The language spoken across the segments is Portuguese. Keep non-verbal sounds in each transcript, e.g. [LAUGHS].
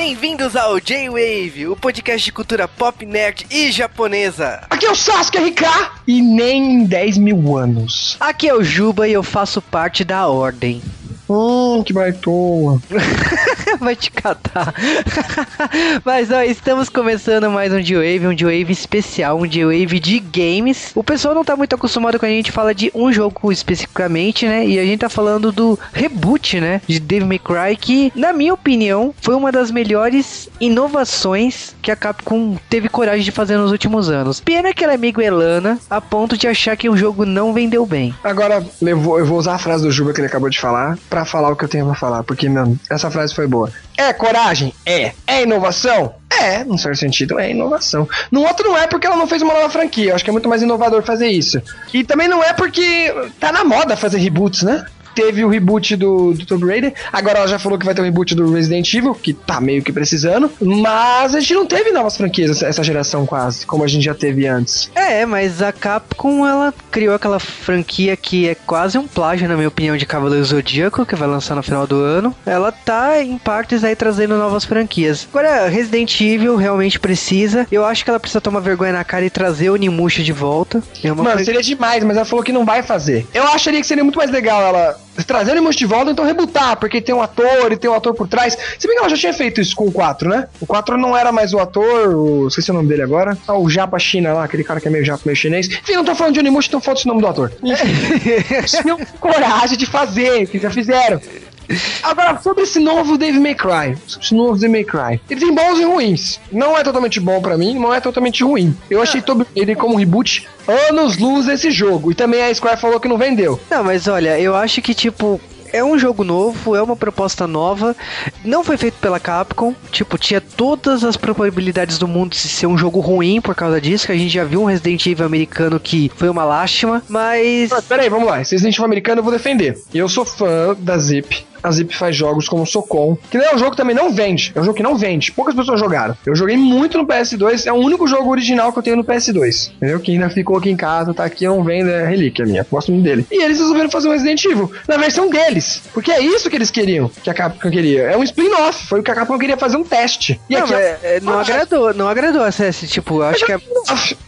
Bem-vindos ao J-Wave, o podcast de cultura pop, nerd e japonesa. Aqui é o Sasuke RK e nem em 10 mil anos. Aqui é o Juba e eu faço parte da Ordem. Hum, que baitoa. [LAUGHS] [LAUGHS] Vai te catar. [LAUGHS] Mas ó, estamos começando mais um G-Wave, um G-Wave especial, um G-Wave de games. O pessoal não tá muito acostumado quando a gente fala de um jogo especificamente, né? E a gente tá falando do reboot, né? De Devil May Cry, que, na minha opinião, foi uma das melhores inovações que a Capcom teve coragem de fazer nos últimos anos. Pena que ela é miguelana, a ponto de achar que o jogo não vendeu bem. Agora, eu vou, eu vou usar a frase do Juba que ele acabou de falar pra falar o que eu tenho pra falar, porque, mano, essa frase foi boa. É coragem? É. É inovação? É, num certo sentido, é inovação. No outro não é porque ela não fez uma nova franquia. Eu acho que é muito mais inovador fazer isso. E também não é porque tá na moda fazer reboots, né? Teve o reboot do, do Tomb Raider. Agora ela já falou que vai ter um reboot do Resident Evil, que tá meio que precisando. Mas a gente não teve novas franquias essa geração quase, como a gente já teve antes. É, mas a Capcom ela criou aquela franquia que é quase um plágio, na minha opinião, de Cavaleiro Zodíaco, que vai lançar no final do ano. Ela tá em partes aí trazendo novas franquias. Agora, Resident Evil realmente precisa. Eu acho que ela precisa tomar vergonha na cara e trazer o Nimusha de volta. É Mano, fran... seria demais, mas ela falou que não vai fazer. Eu acharia que seria muito mais legal ela trazer o Nimusha de volta, então rebutar, porque tem um ator e tem um ator por trás. Se bem que ela já tinha feito isso com o 4, né? O 4 não era mais o ator, o... esqueci o nome dele agora. Ah, o Japa China lá, aquele cara que é meio japa, meio chinês. Enfim, não tô falando de Onimusha, então foda-se o nome do ator. [LAUGHS] Tinham coragem de fazer, que já fizeram. Agora, sobre esse novo Dave May Cry. Sobre esse novo Dave May Cry. Ele tem bons e ruins. Não é totalmente bom para mim, não é totalmente ruim. Eu achei todo ele como reboot anos luz esse jogo. E também a Square falou que não vendeu. Não, mas olha, eu acho que tipo é um jogo novo, é uma proposta nova. Não foi feito pela Capcom. Tipo, tinha todas as probabilidades do mundo de ser um jogo ruim por causa disso. Que a gente já viu um Resident Evil americano que foi uma lástima. Mas. Ah, peraí, vamos lá. Esse Resident Evil americano eu vou defender. Eu sou fã da Zip a Zip faz jogos como Socom, que é um jogo que também não vende. É um jogo que não vende. Poucas pessoas jogaram. Eu joguei muito no PS2, é o único jogo original que eu tenho no PS2. Entendeu? Que ainda ficou aqui em casa, tá aqui, não vende, é relíquia minha. Gosto muito dele. E eles resolveram fazer um Resident Evil na versão deles. Porque é isso que eles queriam, que a Capcom queria. É um spin-off. Foi o que a Capcom queria fazer um teste. E não, aqui, é, é, não agradou, não agradou esse tipo, acho que é.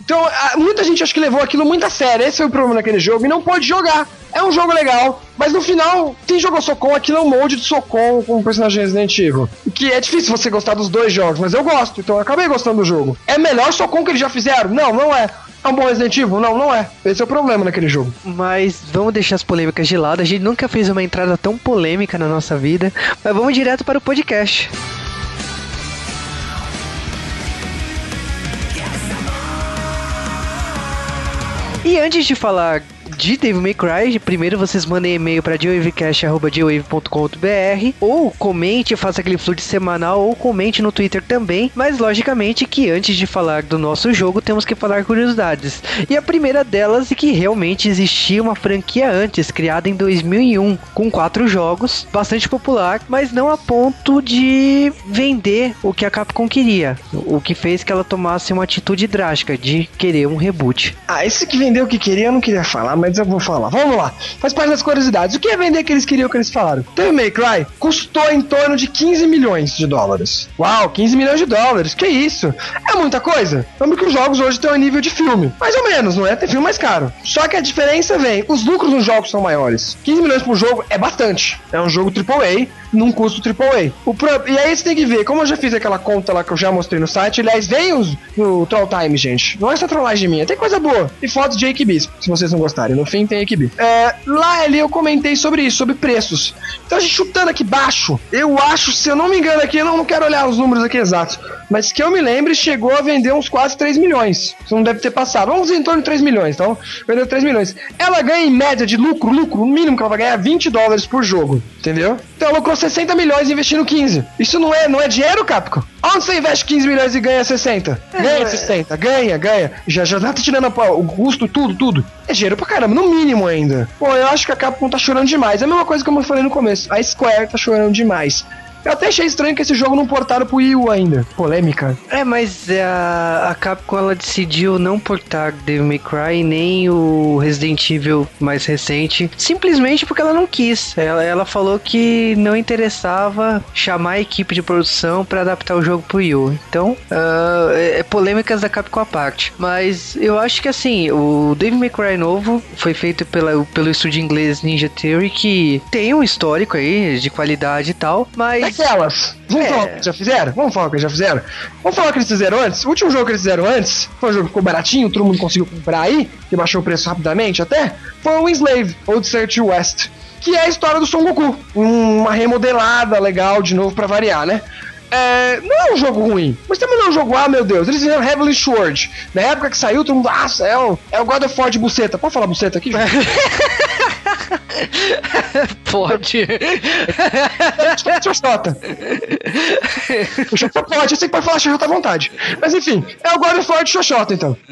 Então, muita gente acho que levou aquilo muito a sério. Esse foi o problema naquele jogo e não pôde jogar. É um jogo legal, mas no final, quem jogou Socom, aquilo um molde de Socom com o personagem Resident Evil. Que é difícil você gostar dos dois jogos, mas eu gosto, então eu acabei gostando do jogo. É melhor Socom que eles já fizeram? Não, não é. É um bom Resident Evil? Não, não é. Esse é o problema naquele jogo. Mas vamos deixar as polêmicas de lado. A gente nunca fez uma entrada tão polêmica na nossa vida. Mas vamos direto para o podcast. E antes de falar de Devil May Cry, primeiro vocês mandem e-mail para geowavecast.geowave.com.br ou comente, faça aquele fluxo semanal ou comente no Twitter também, mas logicamente que antes de falar do nosso jogo temos que falar curiosidades. E a primeira delas é que realmente existia uma franquia antes, criada em 2001, com quatro jogos, bastante popular, mas não a ponto de vender o que a Capcom queria, o que fez que ela tomasse uma atitude drástica de querer um reboot. Ah, esse que vendeu o que queria eu não queria falar, mas eu vou falar. Vamos lá. Faz parte das curiosidades. O que é vender que eles queriam que eles falaram? Devil May Cry custou em torno de 15 milhões de dólares. Uau, 15 milhões de dólares. Que isso? É muita coisa. Lembra que os jogos hoje estão a nível de filme. Mais ou menos, não é? Tem filme mais caro. Só que a diferença vem, os lucros nos jogos são maiores. 15 milhões por jogo é bastante. É um jogo AAA num custo AAA. O pro... E aí você tem que ver, como eu já fiz aquela conta lá que eu já mostrei no site, aliás, vem os, no Troll Time, gente. Não é essa trollagem minha, tem coisa boa. E fotos de Equibis, se vocês não gostarem. No fim tem Equibi. É, lá ali eu comentei sobre isso, sobre preços. Então a gente chutando aqui baixo, eu acho, se eu não me engano aqui, eu não, quero olhar os números aqui exatos, mas que eu me lembre, chegou a vender uns quase 3 milhões. Isso não deve ter passado. Vamos em torno de 3 milhões, então vendeu 3 milhões. Ela ganha em média de lucro, lucro, o mínimo que ela vai ganhar é 20 dólares por jogo, entendeu? Então lucrou 60 milhões investindo 15. Isso não é, não é dinheiro, Capcom? Onde você investe 15 milhões e ganha 60? Ganha 60, ganha, ganha. Já, já tá tirando o custo, tudo, tudo. É dinheiro pra caramba, no mínimo ainda. Pô, eu acho que a Capcom tá chorando demais. É a mesma coisa que eu falei no começo. A Square tá chorando demais. Eu até achei estranho que esse jogo não portaram pro Wii U ainda. Polêmica. É, mas a, a Capcom ela decidiu não portar Devil May Cry nem o Resident Evil mais recente, simplesmente porque ela não quis. Ela, ela falou que não interessava chamar a equipe de produção para adaptar o jogo pro Wii U. Então, uh, é, é polêmicas da Capcom à parte. Mas eu acho que assim, o Devil May Cry novo foi feito pela, pelo estúdio inglês Ninja Theory, que tem um histórico aí de qualidade e tal, mas. Aquelas. Vamos É. falar o que já fizeram? Vamos falar o que já fizeram? Vamos falar o que eles fizeram antes? O último jogo que eles fizeram antes, foi um jogo que ficou baratinho, todo mundo conseguiu comprar aí, que baixou o preço rapidamente até, foi o Enslave, ou Desert West. Que é a história do Son Goku. Uma remodelada legal, de novo, pra variar, né? É, não é um jogo ruim, mas também não é um jogo, ah, meu Deus, eles fizeram Heavenly Sword. Na época que saiu, todo mundo, ah, é o, é o God of War de buceta. Pode falar buceta aqui? [LAUGHS] Pode. Xoxota. Xoxota pode, eu sei que pode falar Xoxota à vontade. Mas enfim, é o God of War de Xoxota, então. [LAUGHS]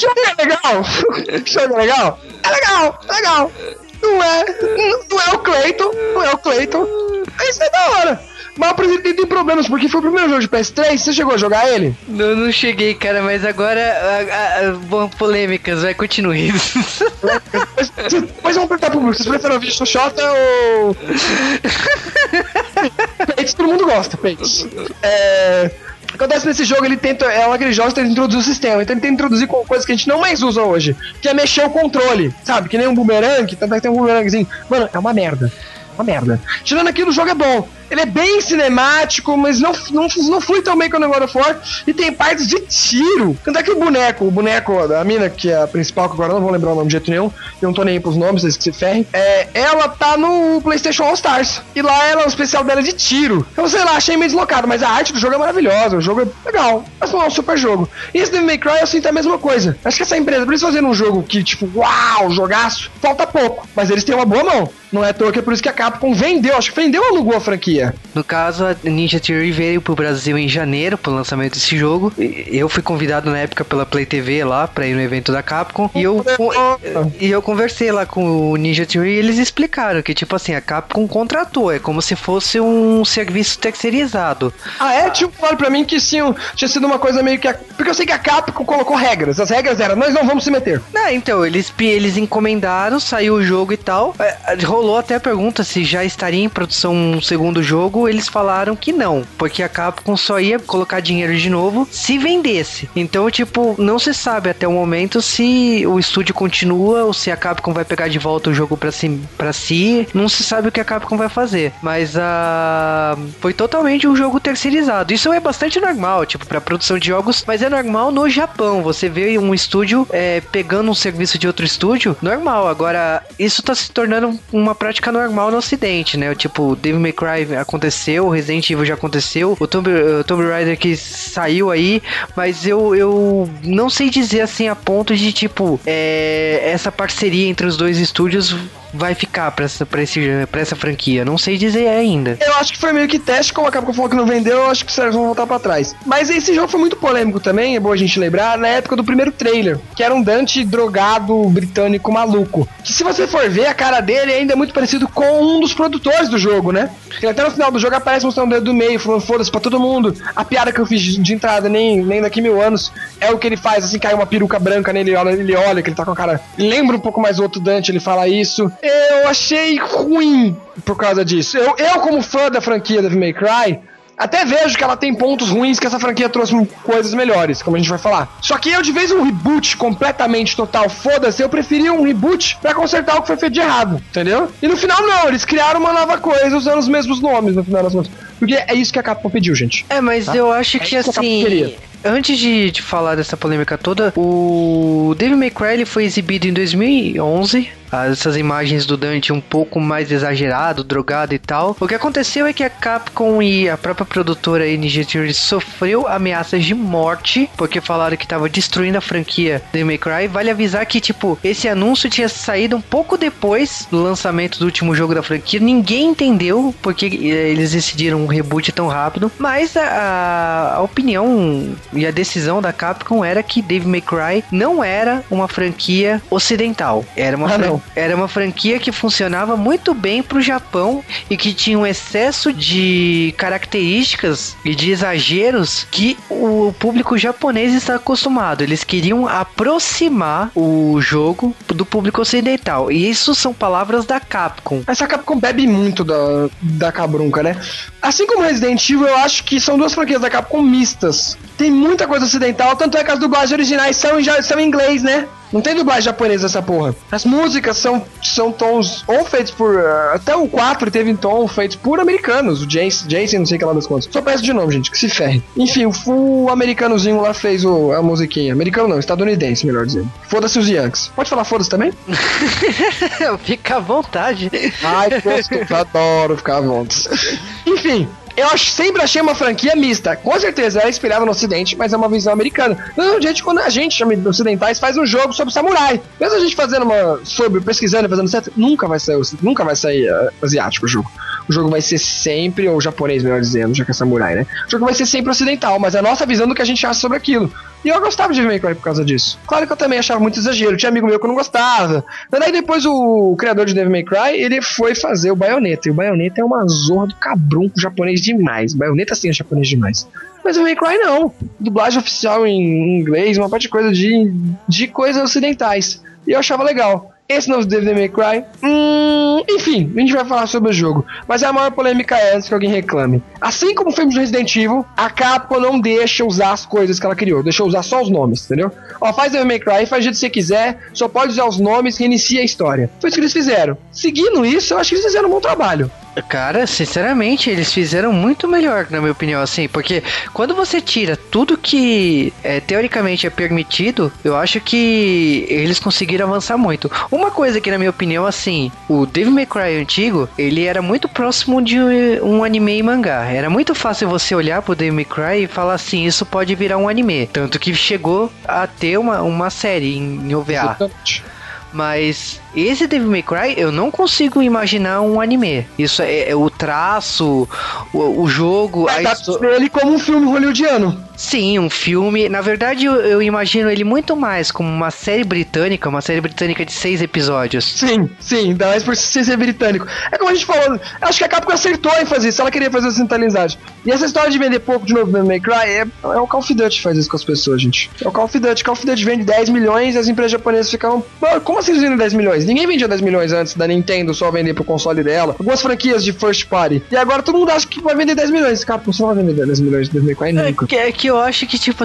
Jogo é legal? Jogo é legal? É legal, é legal. Não é, não é o Clayton, não é o Clayton. Mas é da hora. Mas o Presidente tem problemas, porque foi o primeiro jogo de PS3, você chegou a jogar ele? Não, não cheguei, cara, mas agora. A, a, bom, polêmicas, vai, continue. Mas, mas vamos perguntar pro público, vocês preferem ouvir Xoxota ou... [LAUGHS] Peitos, todo mundo gosta, Peitos. É... Acontece nesse jogo, ele tenta. É um daqueles jogos que ele introduz o sistema. Então ele tenta introduzir coisas que a gente não mais usa hoje. Que é mexer o controle. Sabe? Que nem um boomerang, tanto é que tem um boomerangzinho. Mano, é uma merda. Uma merda. Tirando aquilo, o jogo é bom. Ele é bem cinemático, mas não, não, não flui tão bem quanto o God of War. E tem partes de tiro. Tanto é que o boneco, o boneco da mina, que é a principal, que agora não vou lembrar o nome de jeito nenhum. Eu não tô nem aí pros nomes, vocês que se ferrem. É, ela tá no PlayStation All Stars. E lá ela, o especial dela é de tiro. Eu sei lá, achei meio deslocado, mas a arte do jogo é maravilhosa. O jogo é legal. Mas não é um super jogo. E esse Devil May Cry eu sinto a mesma coisa. Acho que essa empresa, pra eles fazerem um jogo que, tipo, uau, jogaço, falta pouco. Mas eles têm uma boa mão. Não é à toa que é por isso que a Capcom vendeu, acho que vendeu ou alugou a franquia. No caso, a Ninja Theory veio pro Brasil em janeiro pro lançamento desse jogo. Eu fui convidado na época pela Play TV lá pra ir no evento da Capcom. E eu, e eu conversei lá com o Ninja Theory e eles explicaram que, tipo assim, a Capcom contratou. É como se fosse um serviço terceirizado. Ah, é? Tipo, falaram pra mim que sim, tinha sido uma coisa meio que. a- Porque eu sei que a Capcom colocou regras. As regras eram, nós não vamos se meter. Ah, então, eles, eles encomendaram, saiu o jogo e tal. É, rolou até a pergunta se já estaria em produção um segundo jogo. Eles falaram que não, porque a Capcom só ia colocar dinheiro de novo se vendesse. Então, tipo, não se sabe até o momento se o estúdio continua ou se a Capcom vai pegar de volta o jogo pra si. Pra si. Não se sabe o que a Capcom vai fazer. Mas a. foi totalmente um jogo terceirizado. Isso é bastante normal, tipo, pra produção de jogos, mas é normal no Japão. Você vê um estúdio é, pegando um serviço de outro estúdio, normal. Agora, isso tá se tornando uma prática normal no ocidente, né? Tipo, Devil May Cry aconteceu, Resident Evil já aconteceu, o Tomb, o Tomb Raider que saiu aí, mas eu, eu não sei dizer assim a ponto de, tipo, é, essa parceria entre os dois estúdios vai ficar pra essa, pra, esse, pra essa franquia. Não sei dizer ainda. Eu acho que foi meio que teste, como a Capcom falou que não vendeu, eu acho que os caras vão voltar pra trás. Mas esse jogo foi muito polêmico também, é bom a gente lembrar, na época do primeiro trailer, que era um Dante drogado britânico maluco. Que se você for ver, a cara dele ainda é muito parecido com um dos produtores do jogo, né? Ele até no final do jogo aparece mostrando o dedo do meio, falando foda-se pra todo mundo. A piada que eu fiz de entrada, nem, nem daqui mil anos, é o que ele faz, assim, cai uma peruca branca nele, olha, ele olha que ele tá com a cara. Lembra um pouco mais o outro Dante, ele fala isso. Eu achei ruim por causa disso. Eu, eu como fã da franquia Devil May Cry, até vejo que ela tem pontos ruins que essa franquia trouxe coisas melhores, como a gente vai falar. Só que eu, de vez um reboot completamente total, foda-se, eu preferia um reboot pra consertar o que foi feito de errado, entendeu? E no final, não, eles criaram uma nova coisa usando os mesmos nomes no final das contas. Porque é isso que a Capcom pediu, gente. É, mas Tá? eu acho É que assim. Antes de, de falar dessa polêmica toda, o Devil May Cry ele foi exibido em 2011. Essas imagens do Dante um pouco mais exagerado, drogado e tal. O que aconteceu é que a Capcom e a própria produtora Ninja Theory sofreu ameaças de morte porque falaram que estava destruindo a franquia Devil May Cry. Vale avisar que tipo esse anúncio tinha saído um pouco depois do lançamento do último jogo da franquia. Ninguém entendeu porque eh, eles decidiram um reboot tão rápido, mas a, a opinião e a decisão da Capcom era que Devil May Cry não era uma franquia ocidental, era uma Ah, não. Era uma franquia que funcionava muito bem pro Japão e que tinha um excesso de características e de exageros que o público japonês está acostumado. Eles queriam aproximar o jogo do público ocidental. E isso são palavras da Capcom. Essa Capcom bebe muito da, da cabrunca, né? Assim como Resident Evil, eu acho que são duas franquias da Capcom mistas. Tem muita coisa ocidental, tanto é que as dublagens originais são, em- são em inglês, né? Não tem dublagem japonesa essa porra. As músicas são, são tons ou feitos por. ah, até o 4 teve tom feitos por americanos. O Jason, Jason não sei o que lá das contas. Só peço de nome, gente, que se ferre. Enfim, o, o americanozinho lá fez o, a musiquinha. Americano não, estadunidense, melhor dizendo. Foda-se os Yankees. Pode falar foda-se também? [LAUGHS] Fica à vontade. Ai, gosto, adoro ficar à vontade. [LAUGHS] Enfim, eu sempre achei uma franquia mista. Com certeza é inspirada no Ocidente, mas é uma visão americana. Não, gente, quando a gente, ocidentais, faz um jogo sobre samurai. Mesmo a gente fazendo uma. sobre pesquisando fazendo certo, nunca vai sair, nunca vai sair eh, asiático o jogo. O jogo vai ser sempre, ou japonês, melhor dizendo, já que é samurai, né? O jogo vai ser sempre ocidental, mas é a nossa visão do que a gente acha sobre aquilo. E eu gostava de Devil May Cry por causa disso. Claro que eu também achava muito exagero. Tinha amigo meu que eu não gostava. Mas daí depois o criador de Devil May Cry, ele foi fazer o Bayonetta. E o Bayonetta é uma zorra do cabrunco japonês demais. Bayonetta sim é japonês demais. Mas o May Cry não. Dublagem oficial em inglês, uma parte de coisa de, de coisas ocidentais. E eu achava legal. Esse novo Devil May Cry, hum, enfim, a gente vai falar sobre o jogo. Mas a maior polêmica é antes que alguém reclame. Assim como filmes do Resident Evil, a Capcom não deixa usar as coisas que ela criou, deixa usar só os nomes, entendeu? Ó, faz Devil May Cry, faz do jeito que você quiser, só pode usar os nomes, reinicia a história. Foi isso que eles fizeram. Seguindo isso, eu acho que eles fizeram um bom trabalho. Cara, sinceramente, eles fizeram muito melhor, na minha opinião, assim, porque quando você tira tudo que é, teoricamente é permitido, eu acho que eles conseguiram avançar muito. Uma coisa que, na minha opinião, assim, o Devil May Cry antigo, ele era muito próximo de um anime e mangá. Era muito fácil você olhar pro Devil May Cry e falar assim, isso pode virar um anime. Tanto que chegou a ter uma, uma série em, OVA. Exatamente. Mas esse Devil May Cry eu não consigo imaginar um anime. Isso é, é o traço, o, o jogo, a Mas dá pra ver ele como um filme hollywoodiano. Sim, um filme. Na verdade, eu, eu imagino ele muito mais como uma série britânica, uma série britânica de seis episódios. Sim, sim, ainda mais por ser britânico. É como a gente falou, acho que a Capcom acertou em fazer isso, ela queria fazer essa centralidade. E essa história de vender pouco de novo no May Cry é, é o Call of Duty que faz isso com as pessoas, gente. É o Call of Duty. Call of Duty vende 10 milhões e as empresas japonesas ficam. "Pô, Como assim eles vendem 10 milhões? Ninguém vendia 10 milhões antes da Nintendo só vender pro console dela. Algumas franquias de first party. E agora todo mundo acha que vai vender 10 milhões. Capcom só vai vender 10 milhões de Devil May Cry É nunca. que, é que eu acho que, tipo,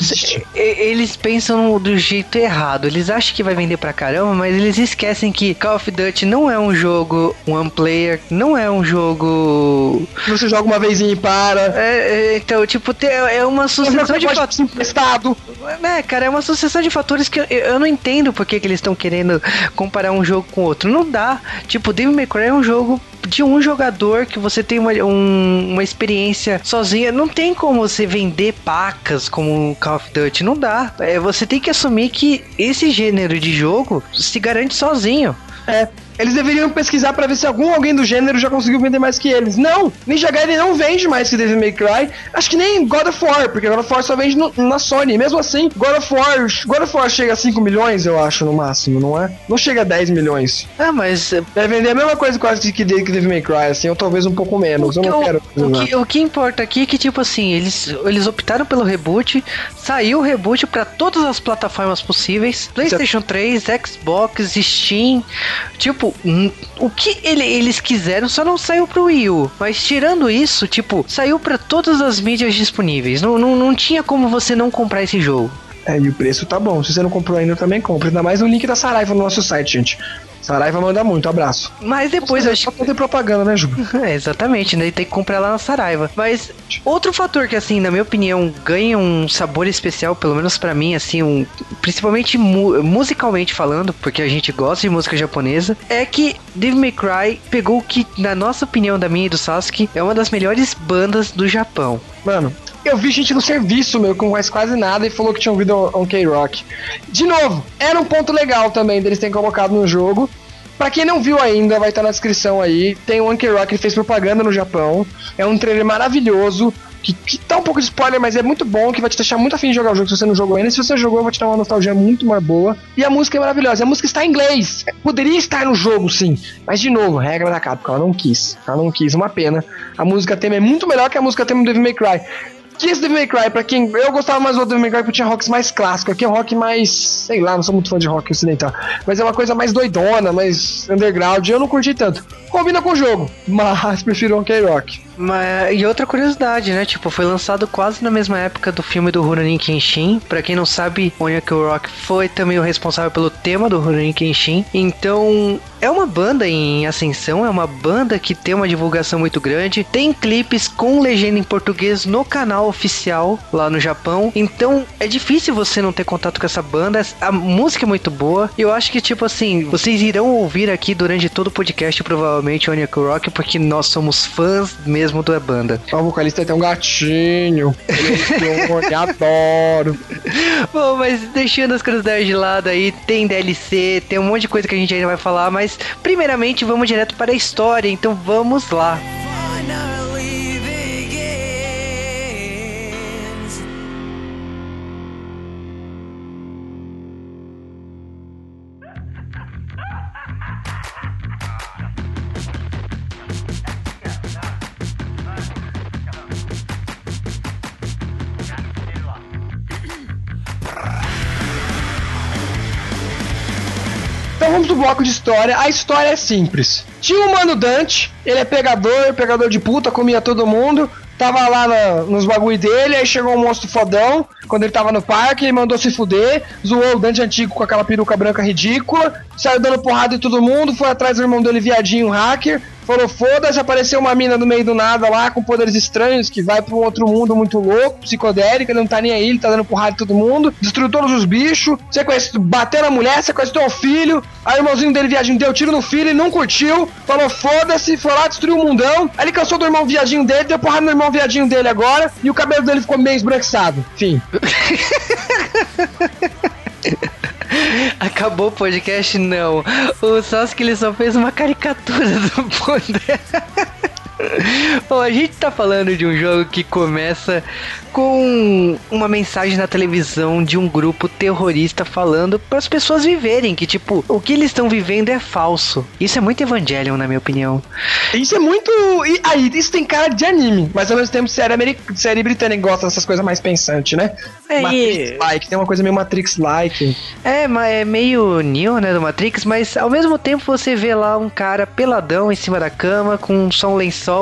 eles pensam do jeito errado. Eles acham que vai vender pra caramba, mas eles esquecem que Call of Duty não é um jogo one player, não é um jogo. Você joga uma vezinha e para. É, é, então, tipo, é uma sucessão de fatores. emprestado. É, cara, é uma sucessão de fatores que eu, eu não entendo por que, eles estão querendo comparar um jogo com outro. Não dá. Tipo, Devil May Cry é um jogo de um jogador que você tem uma, um- uma experiência sozinha. Não tem como você vender como Call of Duty. Não dá. É, você tem que assumir que esse gênero de jogo se garante sozinho. É. Eles deveriam pesquisar pra ver se algum alguém do gênero já conseguiu vender mais que eles. Não! Ninja Gaiden não vende mais que Devil May Cry. Acho que nem God of War, porque God of War só vende no- na Sony. Mesmo assim, God of War, God of War chega a 5 milhões, eu acho, no máximo, não é? Não chega a 10 milhões. Ah, mas. é, Deve vender a mesma coisa quase que que Devil May Cry, assim, ou talvez um pouco menos. Eu não o, quero. o que, o que importa aqui é que, tipo assim, eles, eles optaram pelo reboot, saiu o reboot pra todas as plataformas possíveis: PlayStation 3, Xbox, Steam. Tipo, hum, o que ele- eles quiseram só não saiu pro Wii U. Mas tirando isso, tipo, saiu pra todas as mídias disponíveis. Não, não, não tinha como você não comprar esse jogo. É, e o preço tá bom. Se você não comprou ainda, também compra. Ainda mais o link da Saraiva no nosso site, gente. Saraiva manda muito, abraço. Mas depois eu acho Só pra ter propaganda, né, Ju? [LAUGHS] É, exatamente, né? Tem que comprar lá na Saraiva. Mas outro fator que, assim, na minha opinião, ganha um sabor especial, pelo menos pra mim, assim, um, principalmente mu- musicalmente falando, porque a gente gosta de música japonesa, é que Devil May Cry pegou o que, na nossa opinião, da minha e do Sasuke, é uma das melhores bandas do Japão. Mano, eu vi gente no serviço, meu, com mais quase nada e falou que tinha ouvido um K-Rock. De novo, era um ponto legal também deles terem colocado no jogo. Pra quem não viu ainda, vai estar na descrição aí. Tem o Anki Rock, ele fez propaganda no Japão. É um trailer maravilhoso. que, que tá um pouco de spoiler, mas é muito bom, que vai te deixar muito afim de jogar o jogo se você não jogou ainda. Se você jogou, vai te dar uma nostalgia muito mais boa. E a música é maravilhosa. A música está em inglês. Poderia estar no jogo, sim. Mas, de novo, regra da Capcom, ela não quis. Ela não quis, uma pena. A música tema é muito melhor que a música tema do Devil May Cry que esse Devil May Cry, pra quem. Eu gostava mais do Devil May Cry porque tinha rocks mais clássico. Aqui é rock mais. sei lá, não sou muito fã de rock ocidental. Mas é uma coisa mais doidona, mais underground. Eu não curti tanto. Combina com o jogo, [LAUGHS] mas prefiro o K-Rock. Mas, e outra curiosidade, né? Tipo, foi lançado quase na mesma época do filme do Rurouni Kenshin. Pra quem não sabe, Onyaki Rock foi também o responsável pelo tema do Rurouni Kenshin. Então, é uma banda em ascensão, é uma banda que tem uma divulgação muito grande. Tem clipes com legenda em português no canal oficial lá no Japão. Então, é difícil você não ter contato com essa banda. A música é muito boa. E eu acho que, tipo assim, vocês irão ouvir aqui durante todo o podcast, provavelmente, Onyaki Rock, porque nós somos fãs mesmo mesmo da banda. O vocalista tem um gatinho. Eu adoro. [LAUGHS] Bom, mas deixando as curiosidades de lado aí, tem DLC, tem um monte de coisa que a gente ainda vai falar, mas primeiramente vamos direto para a história, então vamos lá. Vamos pro bloco de história. A história é simples. Tinha um mano Dante, ele é pegador, pegador de puta, comia todo mundo. Tava lá na, nos bagulho dele, aí chegou um monstro fodão. Quando ele tava no parque, ele mandou se fuder, zoou o Dante antigo com aquela peruca branca ridícula, saiu dando porrada em todo mundo, foi atrás do irmão dele, viadinho, hacker, Falou, foda-se, apareceu uma mina no meio do nada lá, com poderes estranhos, que vai pra um outro mundo muito louco, psicodélico, ele não tá nem aí, ele tá dando porrada em todo mundo, destruiu todos os bichos, sequest... bateu na mulher, sequestrou o filho, aí o irmãozinho dele, viadinho, deu tiro no filho, ele não curtiu, falou, foda-se, foi lá, destruiu o mundão, aí ele cansou do irmão viadinho dele, deu porrada no irmão viadinho dele agora, e o cabelo dele ficou meio esbranquiçado. Fim. [LAUGHS] [LAUGHS] Acabou o podcast? Não. O Sasuke ele só fez uma caricatura do poder. [LAUGHS] [LAUGHS] Bom, a gente tá falando de um jogo que começa com uma mensagem na televisão de um grupo terrorista falando para as pessoas viverem que, tipo, o que eles estão vivendo é falso. Isso é muito Evangelion, na minha opinião. Isso é muito. E aí, isso tem cara de anime, mas ao mesmo tempo série, americ... série britânica gosta dessas coisas mais pensantes, né? É, Matrix-like, tem uma coisa meio Matrix-like. É, mas é meio Neo, né, do Matrix, mas ao mesmo tempo você vê lá um cara peladão em cima da cama com só um lençol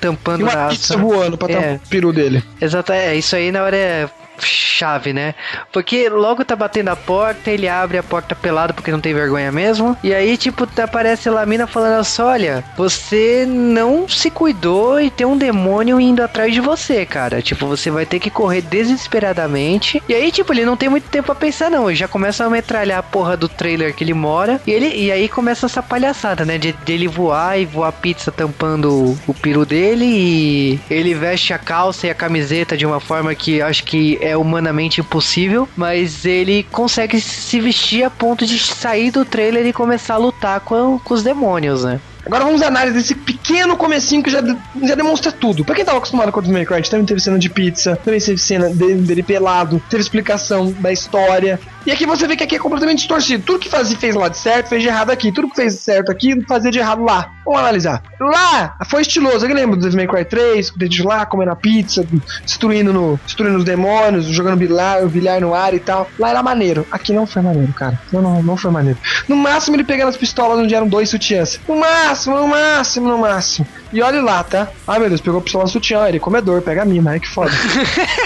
tampando e uma pizza voando pra é. tampar o peru dele. Exato, é, isso aí na hora é chave, né? Porque logo tá batendo a porta, ele abre a porta pelado porque não tem vergonha mesmo. E aí, tipo, aparece lá a mina falando assim: olha, você não se cuidou e tem um demônio indo atrás de você, cara. Tipo, você vai ter que correr desesperadamente. E aí, tipo, ele não tem muito tempo pra pensar, não. Ele já começa a metralhar a porra do trailer que ele mora. E, ele, e aí começa essa palhaçada, né? De, de ele voar e voar pizza tampando o, o dele. E ele veste a calça e a camiseta de uma forma que acho que é humanamente impossível, mas ele consegue se vestir a ponto de sair do trailer e começar a lutar com, com os demônios, né? Agora vamos à análise desse pequeno comecinho que já, já demonstra tudo. Pra quem tava acostumado com o May Cry, também teve cena de pizza, também teve cena dele, dele pelado, teve explicação da história, e aqui você vê que aqui é completamente distorcido. Tudo que fazia, fez lá de certo, fez de errado aqui. Tudo que fez certo aqui, fazia de errado lá. Vamos analisar. Lá foi estiloso. Eu lembro do Devil May Cry 3, com o dedo lá, comendo a pizza, destruindo, no, destruindo os demônios, jogando bilhar, bilhar no ar e tal. Lá era maneiro. Aqui não foi maneiro, cara. Não, não, não foi maneiro. No máximo ele pegando as pistolas onde eram dois sutiãs. No máximo, no máximo, no máximo. E olha lá, tá? Ai meu Deus, pegou a pistola sutiã, ele é comedor, pega a mina, ai que foda.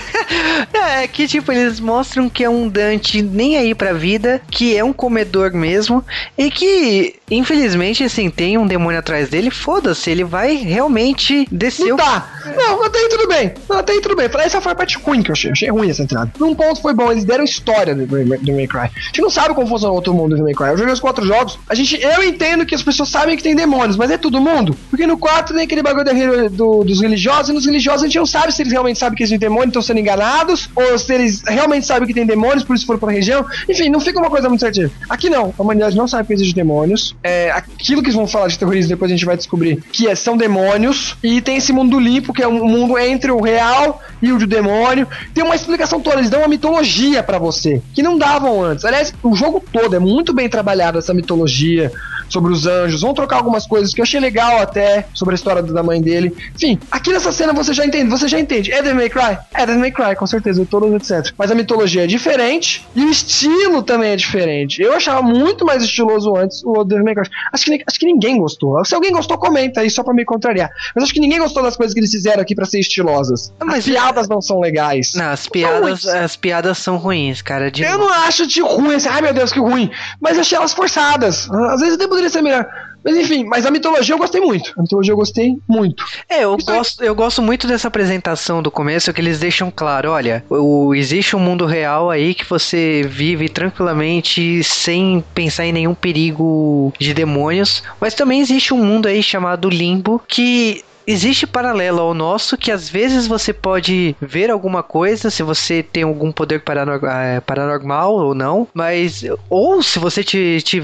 [LAUGHS] é que tipo, eles mostram que é um Dante nem aí pra vida, que é um comedor mesmo, e que, infelizmente, assim, tem um demônio atrás dele, foda-se, ele vai realmente descer Não o... tá! Não, até aí tudo bem. Não, até aí tudo bem. Essa foi a parte ruim que eu achei. Achei ruim essa entrada. Num ponto foi bom, eles deram história do, do May Cry. A gente não sabe como funciona o outro mundo do May Cry. Eu joguei os quatro jogos. A gente, eu entendo que as pessoas sabem que tem demônios, mas é todo mundo? Porque no 4 tem aquele bagulho da- do- dos religiosos, e nos religiosos a gente não sabe se eles realmente sabem que existem demônios estão sendo enganados, ou se eles realmente sabem que tem demônios, por isso foram pra região. Enfim, não fica uma coisa muito certinha. Aqui não, a humanidade não sabe que existem demônios. É, aquilo que eles vão falar de terrorismo, depois a gente vai descobrir que é- são demônios. E tem esse mundo limpo, que é um mundo entre o real e o do demônio. Tem uma explicação toda, eles dão uma mitologia pra você, que não davam antes. Aliás, o jogo todo é muito bem trabalhado essa mitologia sobre os anjos. Vão trocar algumas coisas que eu achei legal até sobre a história da mãe dele. Enfim, aqui nessa cena você já entende, você já entende. É Devil May Cry? É Devil May Cry, com certeza, todos etc. Mas a mitologia é diferente e o estilo também é diferente. Eu achava muito mais estiloso antes o Devil May Cry. Acho que, acho que ninguém gostou. Se alguém gostou, comenta aí só pra me contrariar. Mas acho que ninguém gostou das coisas que eles fizeram aqui pra ser estilosas. Mas- As piadas não são legais. Não, as piadas, ruins. as piadas são ruins, cara. Eu não acho de ruim, assim, ai meu Deus, que ruim. Mas eu achei elas forçadas. Às vezes até poderia ser melhor. Mas enfim, mas a mitologia eu gostei muito. A mitologia eu gostei muito. É, eu Isso aí- gosto, eu gosto muito dessa apresentação do começo, que eles deixam claro, olha, o, existe um mundo real aí que você vive tranquilamente sem pensar em nenhum perigo de demônios, mas também existe um mundo aí chamado Limbo que Existe paralelo ao nosso que às vezes você pode ver alguma coisa se você tem algum poder paranor- eh, paranormal ou não, mas ou se você te, te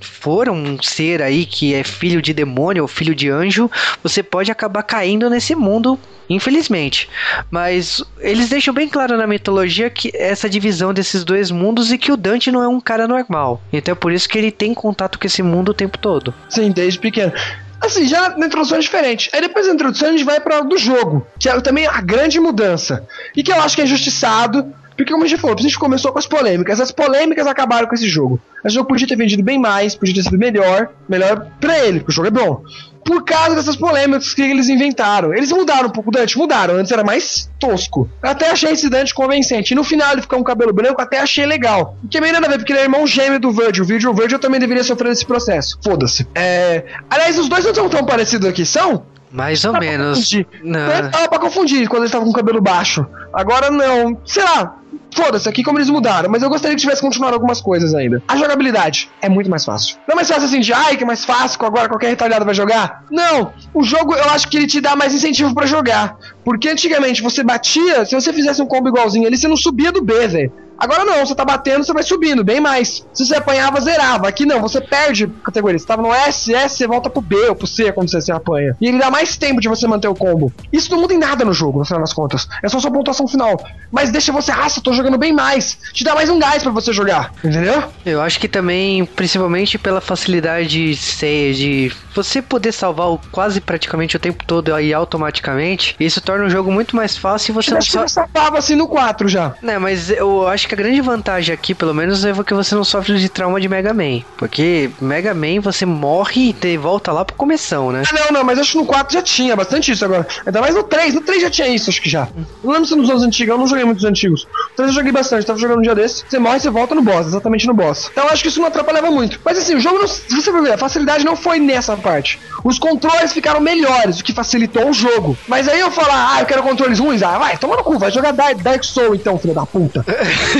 for um ser aí que é filho de demônio ou filho de anjo, você pode acabar caindo nesse mundo Infelizmente. Mas eles deixam bem claro na mitologia que essa divisão desses dois mundos e que o Dante não é um cara normal. Então é por isso que ele tem contato com esse mundo o tempo todo. Sim, desde pequeno. Assim, já na introdução é diferente. Aí depois da introdução a gente vai para do jogo, que é também a grande mudança. E que eu acho que é injustiçado, porque como a gente falou, a gente começou com as polêmicas. As polêmicas acabaram com esse jogo. O jogo podia ter vendido bem mais, podia ter sido melhor, melhor pra ele, porque o jogo é bom. Por causa dessas polêmicas que eles inventaram. Eles mudaram um pouco o Dante, mudaram. Antes era mais tosco. Até achei esse Dante convincente. E no final ele ficar com cabelo branco, até achei legal. Que também nada a ver, porque ele é irmão gêmeo do Virgil. O Virgil, o Virgil também deveria sofrer desse processo. Foda-se. É... Aliás, os dois não são tão parecidos aqui, são? Mais ou menos. confundir. Não. Antes Dava pra confundir quando ele tava com o cabelo baixo. Agora não. Sei lá. Foda-se aqui como eles mudaram, mas eu gostaria que tivesse continuado algumas coisas ainda. A jogabilidade é muito mais fácil. Não é mais fácil assim de, ai, que é mais fácil, agora qualquer retardado vai jogar. Não, o jogo eu acho que ele te dá mais incentivo pra jogar. Porque antigamente você batia, se você fizesse um combo igualzinho ali, você não subia do B, velho. Agora não, você tá batendo, você vai subindo, bem mais. Se você apanhava, zerava. Aqui não, você perde categoria. Você tava no S, S, você volta pro B ou pro C quando você se apanha. E ele dá mais tempo de você manter o combo. Isso não muda em nada no jogo, no final das contas. É só sua pontuação final. Mas deixa você, ah, eu tô jogando bem mais. Te dá mais um gás pra você jogar. Entendeu? Eu acho que também, principalmente pela facilidade de ser, de você poder salvar o, quase praticamente o tempo todo aí automaticamente, isso torna o jogo muito mais fácil e você não Acho que só. eu salvava assim no 4 já. Né, mas eu acho que a grande vantagem aqui, pelo menos, é que você não sofre de trauma de Mega Man. Porque Mega Man você morre e volta lá pro começão, né? Ah, não, não, mas acho que no 4 já tinha bastante isso agora. Ainda mais no 3. No 3 já tinha isso, acho que já. Não lembro se nos anos antigos, eu não joguei muitos antigos. O 3 eu joguei bastante, tava jogando um dia desse. Você morre, você volta no boss, exatamente no boss. Então eu acho que isso não atrapalhava muito. Mas assim, o jogo, não, se você for ver, a facilidade não foi nessa parte. Os controles ficaram melhores, o que facilitou o jogo. Mas aí eu falar, ah, eu quero controles ruins, ah, vai, toma no cu, vai jogar Dark Soul então, filho da puta. [LAUGHS]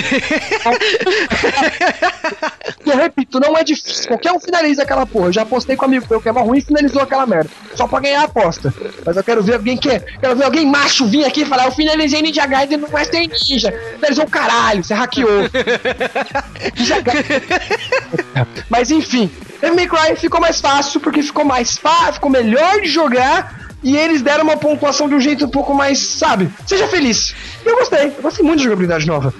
E eu repito, não é difícil. Qualquer um finaliza aquela porra. Eu já apostei com um amigo meu que é ruim e finalizou aquela merda. Só pra ganhar a aposta. Mas eu quero ver alguém que. Quero ver alguém macho vir aqui e falar: Eu finalizei Ninja Gaiden no Western Ninja. Finalizou o caralho, você hackeou. [LAUGHS] Ninja Gaiden. Mas enfim, Devil May Cry ficou mais fácil porque ficou mais fácil, ficou melhor de jogar. E eles deram uma pontuação de um jeito um pouco mais, sabe? Seja feliz. Eu gostei, eu gostei muito de jogabilidade nova.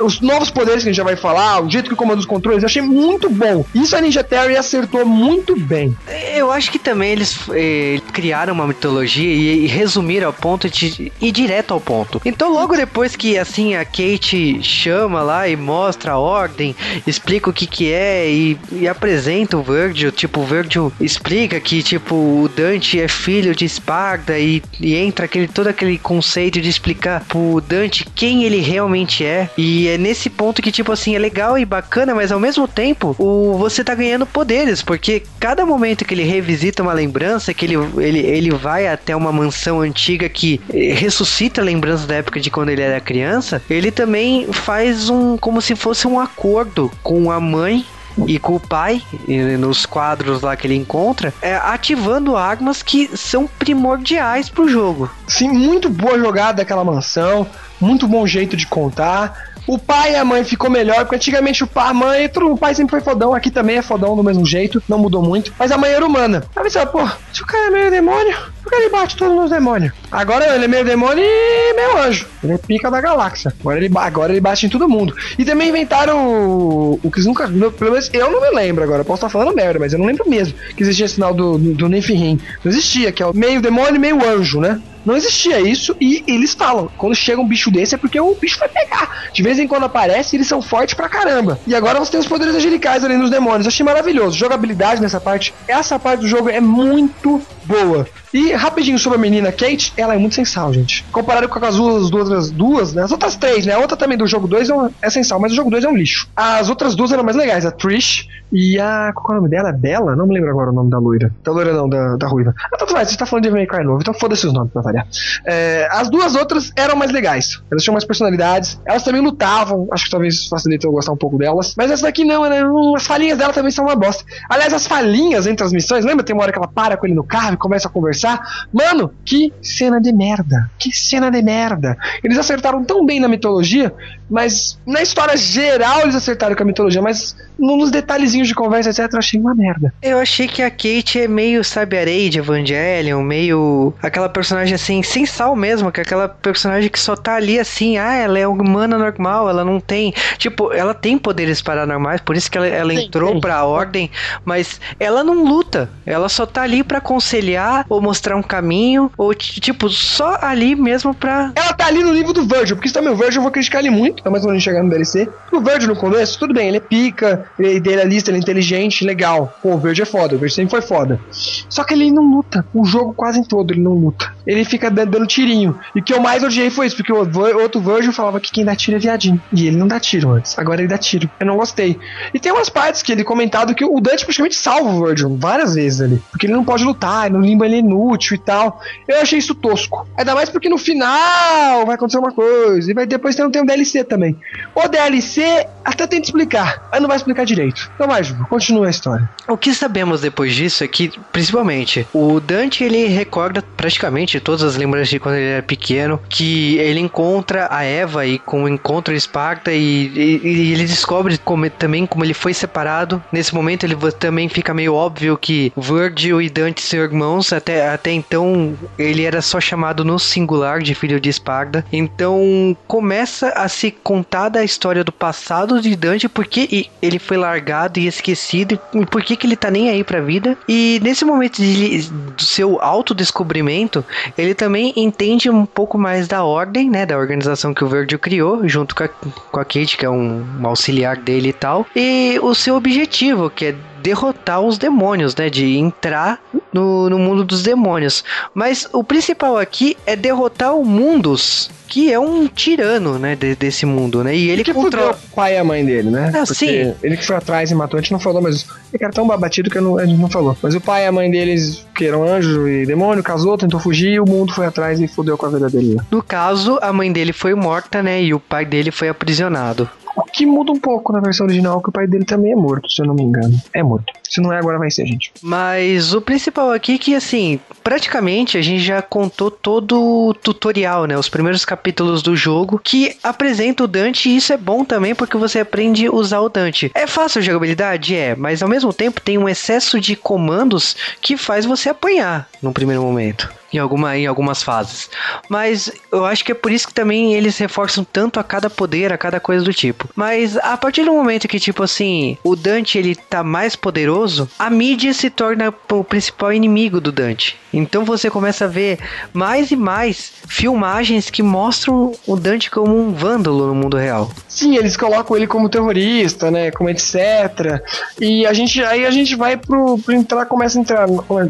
Os novos poderes que a gente já vai falar, o jeito que comanda os controles, eu achei muito bom. Isso a Ninja Theory acertou muito bem. Eu acho que também eles eh, criaram uma mitologia e, e resumiram ao ponto de ir direto ao ponto. Então, logo depois que assim a Kate chama lá e mostra a ordem, explica o que que é e, e apresenta o Virgil, tipo, o Virgil explica que tipo o Dante é filho de Esparta e, e entra aquele todo aquele conceito de explicar pro Dante quem ele realmente é. E é nesse ponto que tipo assim é legal e bacana, mas ao mesmo tempo o você tá ganhando poderes, porque cada momento que ele revisita uma lembrança, que ele, ele, ele vai até uma mansão antiga que ressuscita lembranças da época de quando ele era criança, ele também faz um como se fosse um acordo com a mãe e com o pai, nos quadros lá que ele encontra, é, ativando armas que são primordiais pro jogo. Sim, muito boa jogada daquela mansão, muito bom jeito de contar. O pai e a mãe ficou melhor, porque antigamente o pai, a mãe, o pai sempre foi fodão, aqui também é fodão do mesmo jeito, não mudou muito, mas a mãe era humana. Aí você, pô, se o cara é meio demônio, por que ele bate todos nos demônios? Agora ele é meio demônio e meio anjo. Ele é pica da galáxia. Agora ele, agora ele bate em todo mundo. E também inventaram o, o que nunca. Pelo menos eu não me lembro agora. Posso estar falando merda, mas eu não lembro mesmo que existia sinal do, do. Não existia, que é o meio demônio e meio anjo, né? Não existia isso e eles falam: quando chega um bicho desse é porque o bicho vai pegar. De vez em quando aparece, eles são fortes pra caramba. E agora você tem os poderes angelicais ali nos demônios. Eu achei maravilhoso. Jogabilidade nessa parte. Essa parte do jogo é muito boa. E rapidinho sobre a menina Kate, ela é muito sensal, gente. Comparado com as duas, duas, duas né? As outras três, né? A outra também do jogo 2 é, é sensal, mas o jogo 2 é um lixo. As outras duas eram mais legais, a Trish e a. Qual é o nome dela? Bela? Não me lembro agora o nome da loira. Da loira não, da, da ruiva. Ah, tanto faz, você tá falando de May Cry novo, então foda-se os nomes pra variar. É, as duas outras eram mais legais. Elas tinham mais personalidades. Elas também lutavam. Acho que talvez facilite eu gostar um pouco delas. Mas essa daqui não, né? As falinhas dela também são uma bosta. Aliás, as falinhas entre as missões, lembra? Tem uma hora que ela para com ele no carro e começa a conversar. Mano, que cena de merda. Que cena de merda. Eles acertaram tão bem na mitologia, mas na história geral eles acertaram com a mitologia, mas nos detalhezinhos de conversa, etc, eu achei uma merda. Eu achei que a Kate é meio, sabe, areia de Evangelion, meio aquela personagem assim, sem sal mesmo, que é aquela personagem que só tá ali assim, ah, ela é humana normal, ela não tem, tipo, ela tem poderes paranormais, por isso que ela, ela sim, entrou sim. pra ordem, mas ela não luta, ela só tá ali para aconselhar ou mostrar um caminho, ou tipo, só ali mesmo pra. Ela tá ali no nível do Virgil, porque isso também o Virgil eu vou criticar ele muito, mas quando a gente chegar no DLC. O Virgil no começo, tudo bem, ele é pica, ele é idealista, ele é inteligente, legal. Pô, o Virgil é foda, o Virgil sempre foi foda. Só que ele não luta, o jogo quase todo ele não luta. Ele fica dando, tirinho. E o que eu mais odiei foi isso, porque o outro Virgil falava que quem dá tiro é viadinho. E ele não dá tiro antes, agora ele dá tiro. Eu não gostei. E tem umas partes que ele comentado que o Dante praticamente salva o Virgil várias vezes ali. Porque ele não pode lutar, no limbo ele é inútil e tal. Eu achei isso tosco. Ainda mais porque no final vai acontecer uma coisa. E vai depois tem um DLC também. O DLC até tenta explicar, mas não vai explicar direito. Então Ju, continua a história. O que sabemos depois disso é que, principalmente, o Dante ele recorda praticamente todas as lembranças de quando ele era pequeno, que ele encontra a Eva e com o encontro Esparta e, e, e, ele descobre como, também como ele foi separado. Nesse momento ele também fica meio óbvio que Virgil e Dante são irmãos, até, até então ele era só chamado no singular de filho de Esparta. Então começa a se contar da história do passado de Dante, porque ele foi largado e esquecido, e por que, que ele tá nem aí pra vida. E nesse momento de, do seu autodescobrimento, ele também entende um pouco mais da ordem, né, da organização que o Virgil criou, junto com a, com a Kate, que é um, um auxiliar dele e tal, e o seu objetivo, que é derrotar os demônios, né? De entrar no, no mundo dos demônios. Mas o principal aqui é derrotar o Mundus, que é um tirano, né, de, desse mundo, né? E ele que controla o pai e a mãe dele, né? Ah, sim. Ele que foi atrás e matou, a gente não falou, mas ele era tão babatido que não, a gente não falou. Mas o pai e a mãe deles, que eram anjo e demônio, casou, tentou fugir, e o mundo foi atrás e fodeu com a vida dele. No caso, a mãe dele foi morta, né? E o pai dele foi aprisionado. O que muda um pouco na versão original, que o pai dele também é morto, se eu não me engano. É morto. Se não é, agora vai ser, gente. Mas o principal aqui é que, assim, praticamente a gente já contou todo o tutorial, né? Os primeiros capítulos do jogo que apresenta o Dante e isso é bom também porque você aprende a usar o Dante. É fácil a jogabilidade? É, mas ao mesmo tempo tem um excesso de comandos que faz você apanhar no primeiro momento em, alguma, em algumas fases. Mas eu acho que é por isso que também eles reforçam tanto a cada poder, a cada coisa do tipo. Mas a partir do momento que, tipo assim, o Dante ele tá mais poderoso, a mídia se torna o principal inimigo do Dante. Então você começa a ver mais e mais filmagens que mostram o Dante como um vândalo no mundo real. Sim, eles colocam ele como terrorista, né? Como etc. E a gente aí a gente vai pro, pro entrar, começa a entrar.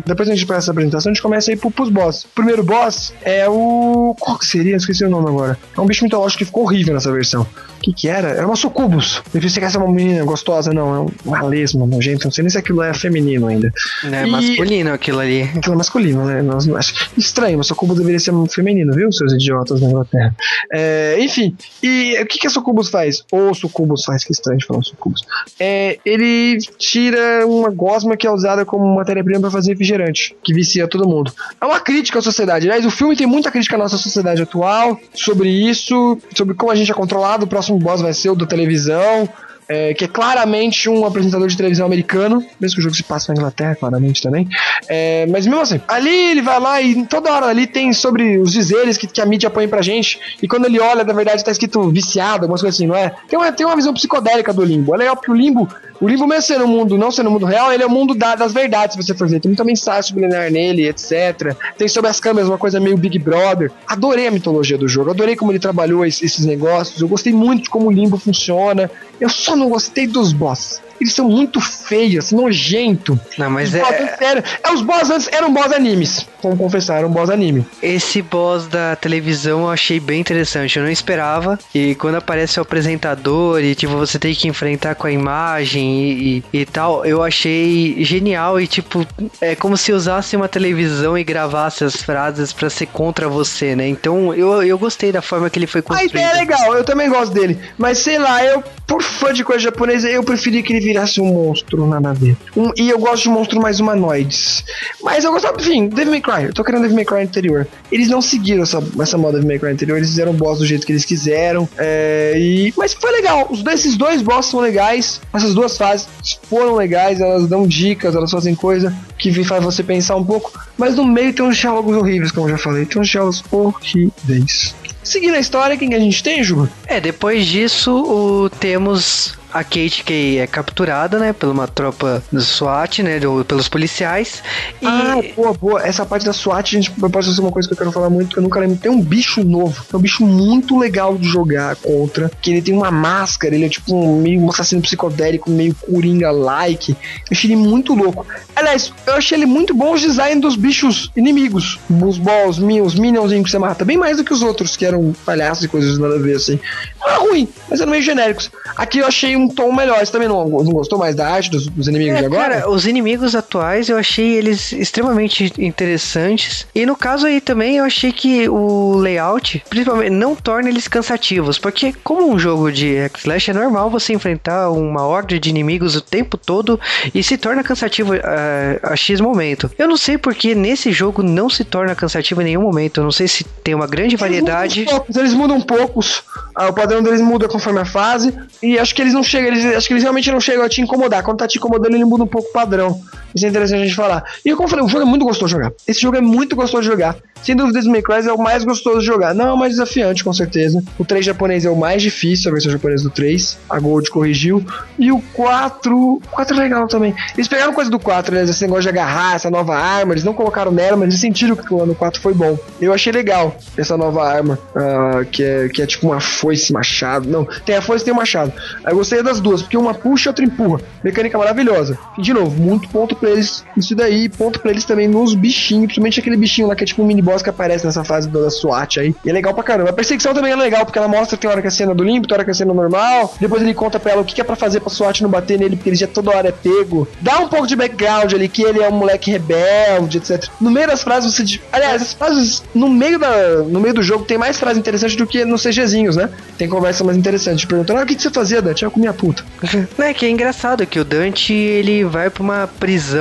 Depois a gente faz essa apresentação, a gente começa a ir pro, pros boss. O primeiro boss é o. Qual que seria? Esqueci o nome agora. É um bicho mitológico que ficou horrível nessa versão que que era? Era uma sucubus. Eu pensei que essa é uma menina gostosa, não. É uma lesma nojenta. Não sei nem se aquilo é feminino ainda. É E- masculino aquilo ali. Aquilo é masculino, né? Nós, acho estranho, mas sucubus deveria ser feminino, viu, seus idiotas da Inglaterra? É, enfim, e o que, que a sucubus faz? Ou sucubus faz, que estranho de falar sucubus. É, ele tira uma gosma que é usada como matéria-prima para fazer refrigerante, que vicia todo mundo. É uma crítica à sociedade. Aliás, o filme tem muita crítica à nossa sociedade atual sobre isso, sobre como a gente é controlado. O próximo boss vai ser o da televisão. é, que é claramente um apresentador de televisão americano, mesmo que o jogo se passe na Inglaterra, claramente também. É, mas mesmo assim, ali ele vai lá e toda hora ali tem sobre os dizeres que, que a mídia põe pra gente, e quando ele olha, na verdade tá escrito viciado, algumas coisas assim, não é? Tem uma, tem uma visão psicodélica do limbo. É legal porque o limbo, o limbo mesmo sendo um mundo, não sendo um mundo real, ele é o mundo da- das verdades, se você for ver. Tem muita mensagem subliminar nele, etc. Tem sobre as câmeras uma coisa meio Big Brother. Adorei a mitologia do jogo, adorei como ele trabalhou es- esses negócios, eu gostei muito de como o limbo funciona. Eu só não gostei dos boss. Eles são muito feios, nojento. Não, mas Os é, boss, sério. É, os boss antes eram boss animes. Vamos confessar, eram boss anime. esse boss da televisão eu achei bem interessante. Eu não esperava. E quando aparece o apresentador e tipo, você tem que enfrentar com a imagem e, e, e tal, eu achei genial. E tipo, é como se usasse uma televisão e gravasse as frases pra ser contra você, né? Então eu, eu gostei da forma que ele foi A construído. ideia é legal, eu também gosto dele. Mas sei lá, eu, por fã de coisa japonesa, eu preferi que ele virasse um monstro, nada a ver. Um- e eu gosto de monstros mais humanoides. Mas eu gostava, enfim, Devil May Cry. Eu tô querendo Devil May Cry anterior. Eles não seguiram essa, essa moda Devil May Cry anterior, eles fizeram o boss do jeito que eles quiseram. é, e, mas foi legal. Os, esses dois boss são legais. Essas duas fases foram legais, elas dão dicas, elas fazem coisa que faz você pensar um pouco. Mas no meio tem uns diálogos horríveis, como eu já falei. Tem uns diálogos horríveis. Seguindo a história, quem que a gente tem, Ju? É, depois disso, o, temos a Kate que é capturada, né, por uma tropa do SWAT, né, do- pelos policiais. E Ah, boa, boa. Essa parte da SWAT, gente, pode ser uma coisa que eu quero falar muito, que eu nunca lembro. Tem um bicho novo. É um bicho muito legal de jogar contra. Que ele tem uma máscara, ele é tipo um meio um assassino psicodélico, meio coringa-like. Eu achei ele muito louco. Aliás, eu achei ele muito bom os design dos bichos inimigos. Os balls, os minionzinhos que você mata. Bem mais do que os outros, que eram palhaços e coisas nada a ver, assim. Não era ruim, mas eram meio genéricos. Aqui eu achei um tom melhor. Você também não, não gostou mais da arte dos, dos inimigos É, de agora? cara, os inimigos atuais eu achei eles extremamente interessantes. E no caso aí também eu achei que o layout, principalmente, não torna eles cansativos. Porque, como um jogo de X-Slash, é normal você enfrentar uma horda de inimigos o tempo todo e se torna cansativo ah, a X momento. Eu não sei porque nesse jogo não se torna cansativo em nenhum momento. Eu não sei se tem uma grande variedade. Eles mudam, poucos, eles mudam poucos. ah, o padrão deles muda conforme a fase. E acho que eles não chegam, eles, acho que eles realmente não chegam a te incomodar. Quando tá te incomodando, ele muda um pouco o padrão. Isso é interessante a gente falar. E como eu falei, o jogo é muito gostoso de jogar. Esse jogo é muito gostoso de jogar. Sem dúvida, May Cry é o mais gostoso de jogar. Não é o mais desafiante, com certeza. O 3 japonês é o mais difícil, a versão japonesa do 3. A Gold corrigiu. E o 4. O 4 é legal também. Eles pegaram coisa do 4, né? Esse negócio de agarrar, essa nova arma. Eles não colocaram nela, mas eles sentiram que aquilo lá no 4 foi bom. Eu achei legal essa nova arma. ah, que, é, que é tipo uma foice machado. Não, tem a foice e tem o machado. Eu gostei das duas, porque uma puxa e outra empurra. Mecânica maravilhosa. E de novo, muito ponto pra eles isso daí. Ponto pra eles também nos bichinhos. Principalmente aquele bichinho lá que é tipo um mini boss que aparece nessa fase da SWAT aí. E é legal pra caramba. A perseguição também é legal, porque ela mostra tem hora que é cena do limpo, tem hora que é cena normal. Depois ele conta pra ela o que é pra fazer pra SWAT não bater nele, porque ele já toda hora é pego. Dá um pouco de background ali, que ele é um moleque rebelde, etc. No meio das frases você. Aliás, as frases no meio, da, no meio do jogo tem mais frases interessantes do que nos CGzinhos, né? Tem conversa mais interessante. Perguntando, ah, o que, você fazia, Dante? Eu comia puta. [LAUGHS] Né, que é engraçado que o Dante ele vai pra uma prisão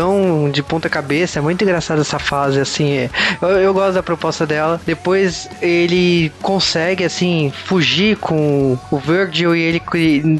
de ponta cabeça. É muito engraçado essa fase, assim. é. Eu, eu gosto da proposta dela. Depois ele consegue, assim, fugir com o Virgil e ele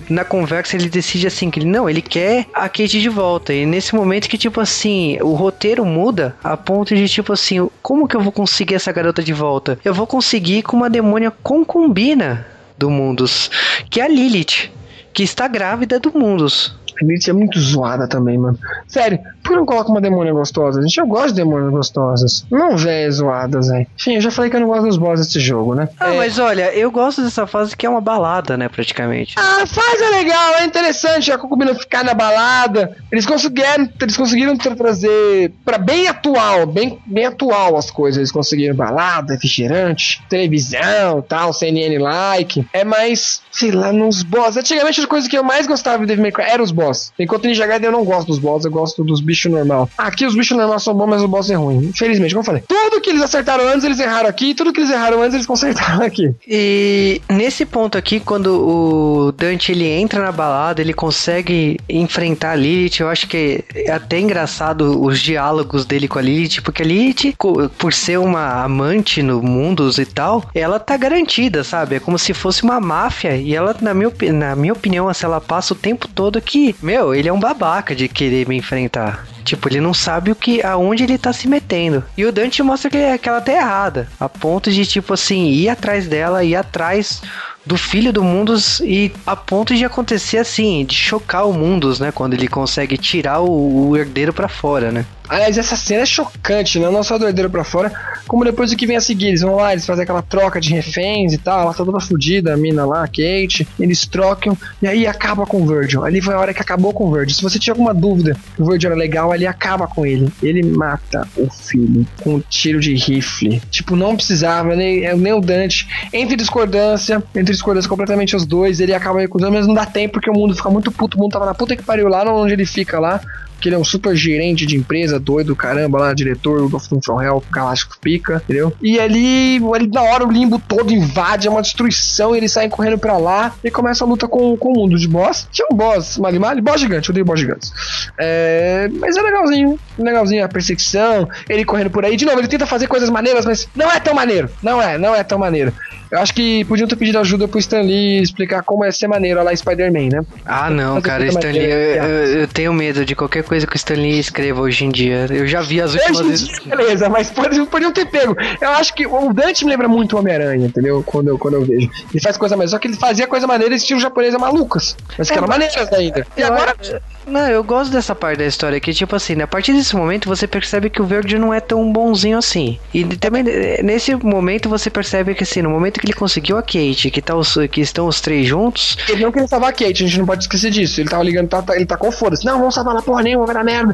na conversa ele decide assim que ele não, ele quer a Kate de volta. E nesse momento que, tipo assim, o roteiro muda a ponto de, tipo assim, como que eu vou conseguir essa garota de volta? Eu vou conseguir com uma demônia concubina do Mundus, que é a Lilith que está grávida do Mundus. Lilith é muito zoada também, mano. Sério, por que não coloca uma demônia gostosa? Gente, eu gosto de demônias gostosas. Não véias zoadas, velho. Enfim, eu já falei que eu não gosto dos bosses desse jogo, né? Ah, É, mas olha, eu gosto dessa fase que é uma balada, né, praticamente. A fase é legal, é interessante a Concubina ficar na balada. Eles conseguiram, eles conseguiram tra- trazer pra bem atual, bem, bem atual as coisas. Eles conseguiram balada, refrigerante, televisão, tal, CNN like. É mais, sei lá, nos boss. Antigamente a coisa que eu mais gostava de Devil May Cry era os boss. Enquanto Ninja Gaiden eu não gosto dos boss, eu gosto dos bichos normal. Aqui os bichos normais são bons, mas o boss é ruim. Infelizmente, como eu falei. Tudo que eles acertaram antes, eles erraram aqui. Tudo que eles erraram antes, eles consertaram [LAUGHS] aqui. E nesse ponto aqui, quando o Dante ele entra na balada, ele consegue enfrentar a Lilith. Eu acho que é até engraçado os diálogos dele com a Lilith, porque a Lilith, por ser uma amante no mundos e tal, ela tá garantida, sabe? É como se fosse uma máfia. E ela, na minha, na minha opinião, assim, ela passa o tempo todo que, meu, ele é um babaca de querer me enfrentar. Tipo, ele não sabe o que, aonde ele tá se metendo. E o Dante mostra que, que ela tá errada. A ponto de, tipo assim, ir atrás dela, ir atrás do filho do Mundus e a ponto de acontecer assim, de chocar o Mundus, né? Quando ele consegue tirar o, o herdeiro pra fora, né? Aliás, essa cena é chocante, né? Não só do herdeiro pra fora, como depois o que vem a seguir. Eles vão lá, eles fazem aquela troca de reféns e tal. Ela tá toda fodida, a mina lá, a Kate. Eles trocam e aí acaba com o Virgil. Ali foi a hora que acabou com o Virgil. Se você tinha alguma dúvida que o Virgil era legal, ali acaba com ele. Ele mata o filho com um tiro de rifle. Tipo, não precisava, nem, é, nem o Dante. Entre discordância, entre discordância completamente os dois, ele acaba recusando, mas não dá tempo porque o mundo fica muito puto. O mundo tava na puta que pariu lá, onde ele fica lá que ele é um super gerente de empresa, doido, caramba, lá, diretor do From Hell, Galáctico Pica, entendeu? E ali, ali, na hora, o limbo todo invade, é uma destruição, e eles saem correndo pra lá, e começa a luta com, com o mundo de boss. Tinha um boss, Mali Mali, boss gigante, eu odeio boss gigantes. É, mas é legalzinho, legalzinho a perseguição, ele correndo por aí. De novo, ele tenta fazer coisas maneiras, mas não é tão maneiro, não é, não é tão maneiro. Eu acho que podiam ter pedido ajuda pro Stan Lee explicar como é ser maneiro lá em Spider-Man, né? Ah, não, cara, Stan Lee, eu, eu- eu tenho medo de qualquer coisa que o Stan Lee escreva hoje em dia. Eu já vi as últimas vezes. beleza, mas podiam, podiam ter pego. Eu acho que o Dante me lembra muito o Homem-Aranha, entendeu? Quando eu, quando eu vejo. Ele faz coisa mais. Só que ele fazia coisa maneira estilo japonesa malucas. Mas que É, eram mas- maneiras ainda. E agora. Não, eu gosto dessa parte da história que, tipo assim, né, a partir desse momento você percebe que o verde não é tão bonzinho assim. E também nesse momento você percebe que, assim, no momento que ele conseguiu a Kate, que, tá os, que estão os três juntos, Ele não queria salvar a Kate, a gente não pode esquecer disso. Ele tava ligando, tá, tá- ele tá com foda-se. Não, vamos salvar lá porra nenhuma, vai dar merda.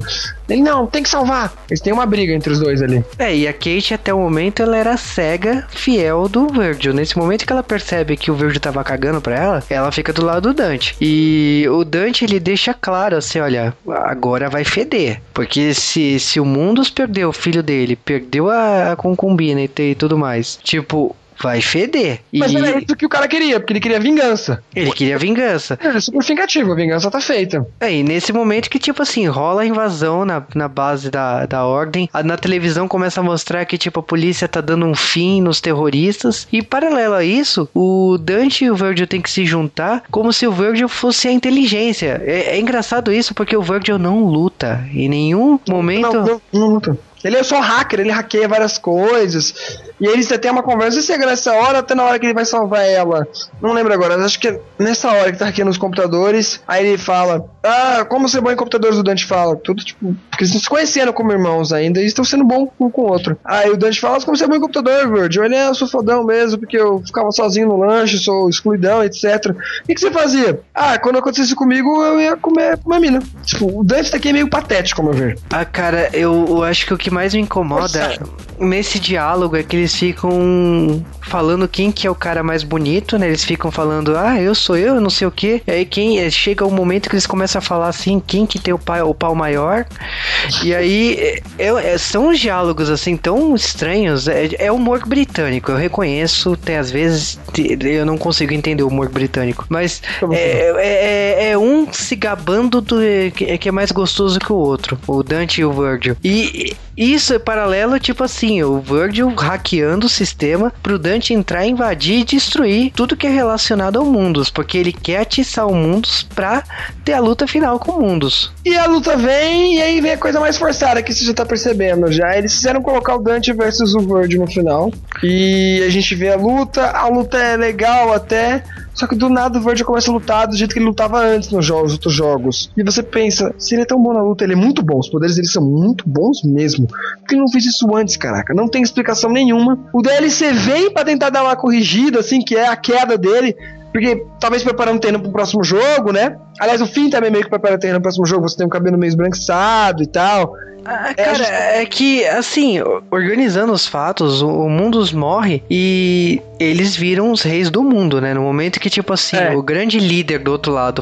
Ele, não, tem que salvar. Eles têm uma briga entre os dois ali. É, e a Kate até o momento ela era cega, fiel do Virgil. Nesse momento que ela percebe que o Virgil tava cagando pra ela, ela fica do lado do Dante. E o Dante ele deixa claro assim, olha, agora vai feder. Porque se, se o Mundus perdeu o filho dele, perdeu a, a concubina e, e tudo mais, tipo, vai feder. E Mas era isso que o cara queria, porque ele queria vingança. ele queria vingança. É super vingativo, a vingança tá feita. É, e nesse momento que, tipo assim, rola a invasão na, na base da, da ordem, na televisão começa a mostrar que, tipo, a polícia tá dando um fim nos terroristas, e paralelo a isso, o Dante e o Virgil tem que se juntar como se o Virgil fosse a inteligência. É, é engraçado isso porque o Virgil não luta em nenhum momento... Não, não, não luta. Ele é só hacker, ele hackeia várias coisas. E eles têm uma conversa, se é nessa hora, até na hora que ele vai salvar ela. Não lembro agora, acho que é nessa hora que tá hackeando os computadores. Aí ele fala: Ah, como ser bom em computadores? O Dante fala. Tudo tipo. Porque eles estão se conhecendo como irmãos ainda e estão sendo bons um com o outro. Aí o Dante fala: Como ser bom em computador, Virgil? Ele é, eu sou fodão mesmo, porque eu ficava sozinho no lanche, sou excluidão, etc. O que, que você fazia? Ah, quando acontecesse comigo, eu ia comer, comer mina. Tipo, o Dante tá aqui meio patético, ao meu ver. Ah, cara, eu, eu acho que o que mais me incomoda nesse diálogo é que eles ficam falando quem que é o cara mais bonito, né? Eles ficam falando, ah, eu sou eu, não sei o que. Aí quem é, chega o momento que eles começam a falar assim, quem que tem o, pai, o pau maior. E aí é, é- são diálogos assim tão estranhos. É, é humor britânico, eu reconheço. Tem às vezes eu não consigo entender o humor britânico, mas Como assim? é, é- é um se gabando do que, que é mais gostoso que o outro, o Dante e o Virgil. E isso é paralelo, tipo assim, o Virgil hackeando o sistema pro Dante entrar, invadir e destruir tudo que é relacionado ao Mundus, porque ele quer atiçar o Mundus pra ter a luta final com o Mundus. E a luta vem, e aí vem a coisa mais forçada que você já tá percebendo já. Eles fizeram colocar o Dante versus o Virgil no final. E a gente vê a luta, a luta é legal até. Só que do nada o Virgil começa a lutar do jeito que ele lutava antes nos jogos, outros jogos. E você pensa, se ele é tão bom na luta, ele é muito bom. Os poderes dele são muito bons mesmo. Por que ele não fez isso antes, caraca? Não tem explicação nenhuma. O DLC vem para tentar dar uma corrigida, assim, que é a queda dele. Porque talvez preparando o terreno pro próximo jogo, né? Aliás, o fim também meio que prepara o terreno pro próximo jogo. Você tem um cabelo meio esbranquiçado e tal. Ah, cara, é, gente... é, que, assim, organizando os fatos, o Mundus morre e eles viram os reis do mundo, né? No momento que, tipo assim, é. o grande líder do outro lado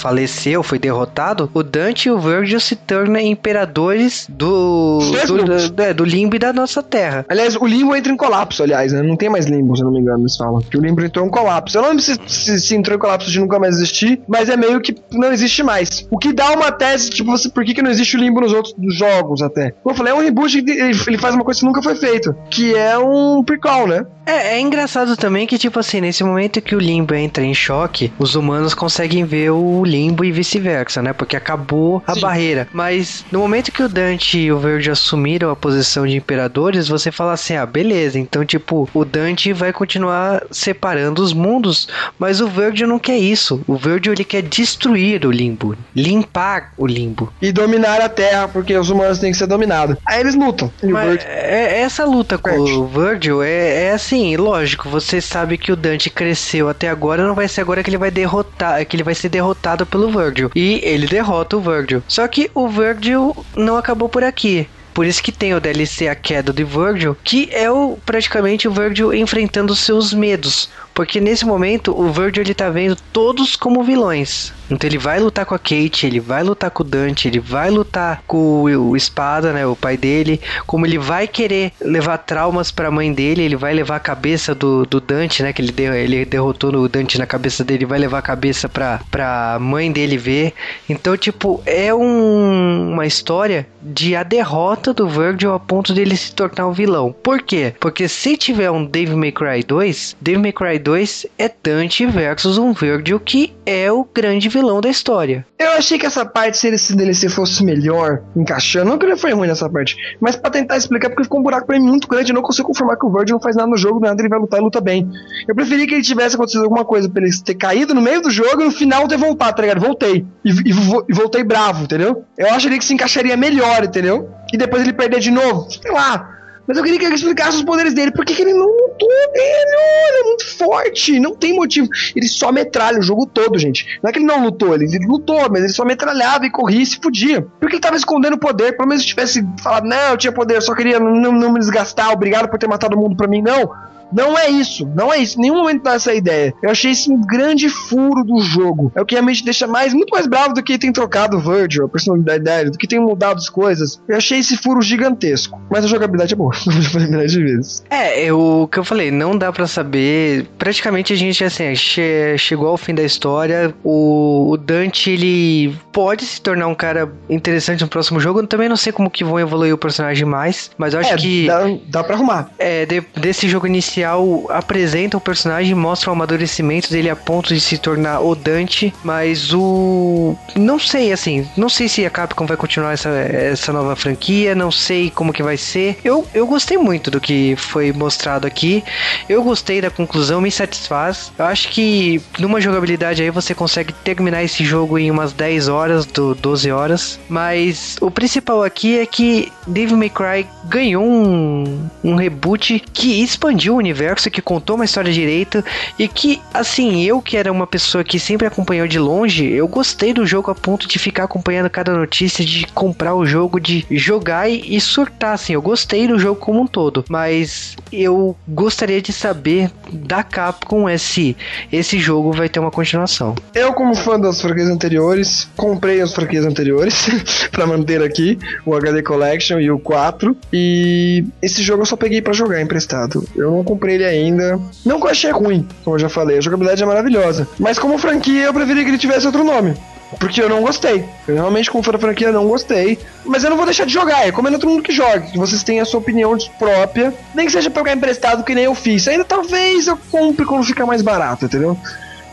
faleceu, foi derrotado, o Dante e o Virgil se tornam imperadores do, do, do, é, do, limbo e da nossa terra. Aliás, o limbo entra em colapso, aliás, né? Não tem mais limbo, se não me engano, eles falam. Que o limbo entrou em colapso. Eu não lembro se, se, se, entrou em colapso de nunca mais existir, mas é meio que não existe mais. O que dá uma tese, tipo, você, por que, que não existe o limbo nos outros jogos até? Como eu falei, é um reboot que ele faz uma coisa que nunca foi feito, que é um prequel, né? É, é engraçado também que, tipo assim, nesse momento que o limbo entra em choque, os humanos conseguem ver o limbo e vice-versa, né? Porque acabou a Sim. barreira. Mas no momento que o Dante e o Verde assumiram a posição de imperadores, você fala assim: ah, beleza, então, tipo, o Dante vai continuar separando os mundos, mas o Verde não quer isso. O Verde ele quer destruir o limbo, limpar o limbo. E dominar a Terra, porque os humanos têm que ser dominados. Aí eles lutam. Mas é, essa luta com o Virgil é, é assim, lógico, você sabe que o Dante cresceu até agora, não vai ser agora que ele vai derrotar, que ele vai ser derrotado pelo Virgil. Virgil. E ele derrota o Virgil. Só que o Virgil não acabou por aqui. Por isso que tem o DLC A Queda de Virgil, que é o praticamente o Virgil enfrentando seus medos. Porque nesse momento o Virgil ele tá vendo todos como vilões. Então ele vai lutar com a Kate, ele vai lutar com o Dante, ele vai lutar com o, Espada, né, o pai dele, como ele vai querer levar traumas para a mãe dele, ele vai levar a cabeça do, do Dante, né, que ele, ele derrotou o Dante na cabeça dele, vai levar a cabeça pra, pra mãe dele ver. Então, tipo, é um, uma história de a derrota do Virgil a ponto dele se tornar um vilão. Por quê? Porque se tiver um Dave May Cry 2, Dave May Cry 2 é Dante versus um Virgil que é o grande vilão da história. Eu achei que essa parte, se esse DLC fosse melhor, encaixando, não que ele foi ruim nessa parte, mas para tentar explicar, porque ficou um buraco pra mim muito grande, eu não consigo confirmar que o Virgil não faz nada no jogo, nada ele vai lutar e luta bem. Eu preferi que ele tivesse acontecido alguma coisa pra ele ter caído no meio do jogo e no final ter voltado, tá ligado? Voltei. E, e, e voltei bravo, entendeu? Eu acharia que se encaixaria melhor, entendeu? E depois ele perder de novo, sei lá. Mas eu queria que ele explicasse os poderes dele. Por que, ele não lutou? Ele é muito forte. Não tem motivo. Ele só metralha o jogo todo, gente. Não é que ele não lutou, ele, ele lutou, mas ele só metralhava e corria se fudia. Porque ele tava escondendo o poder. Pelo menos se tivesse falado, não, eu tinha poder, eu só queria não, não me desgastar. Obrigado por ter matado o mundo pra mim. Não. Não é isso, não é isso. Em nenhum momento dá essa ideia. Eu achei isso um grande furo do jogo. É o que realmente deixa mais, muito mais bravo do que tem trocado o Virgil, a personalidade dele, do que tem mudado as coisas. Eu achei esse furo gigantesco. Mas a jogabilidade é boa. Eu já falei milhares de vezes. É, eu, o que eu falei, não dá para saber. Praticamente a gente, assim, che chegou ao fim da história. O, o, Dante, ele pode se tornar um cara interessante no próximo jogo. Eu também não sei como que vão evoluir o personagem mais, mas eu acho é, que. Dá, dá pra arrumar. É, de, desse jogo inicial apresenta o personagem, mostra o amadurecimento dele a ponto de se tornar o Dante, mas o. Não sei, assim, não sei se a Capcom vai continuar essa, essa nova franquia, não sei como que vai ser. Eu, eu gostei muito do que foi mostrado aqui, eu gostei da conclusão, me satisfaz. Eu acho que numa jogabilidade aí você consegue terminar esse jogo em umas 10 horas, do 12 horas, mas o principal aqui é que Devil May Cry ganhou um, um reboot que expandiu o universo universo que contou uma história direita e que, assim, eu que era uma pessoa que sempre acompanhou de longe, eu gostei do jogo a ponto de ficar acompanhando cada notícia, de comprar o jogo, de jogar e, e surtar, assim, eu gostei do jogo como um todo, mas eu gostaria de saber da Capcom se esse jogo vai ter uma continuação. Eu, como fã das franquias anteriores, comprei as franquias anteriores [LAUGHS] para manter aqui o HD Collection e o 4 e esse jogo eu só peguei para jogar emprestado. Eu não comprei ele ainda. Não que eu achei ruim, como eu já falei, a jogabilidade é maravilhosa. Mas como franquia, eu preferia que ele tivesse outro nome. Porque eu não gostei. Eu realmente, como for a franquia, não gostei. Mas eu não vou deixar de jogar. Eu recomendo todo mundo que jogue. Que vocês tenham a sua opinião própria. Nem que seja pegar emprestado, que nem eu fiz. Ainda talvez eu compre quando ficar mais barato, entendeu?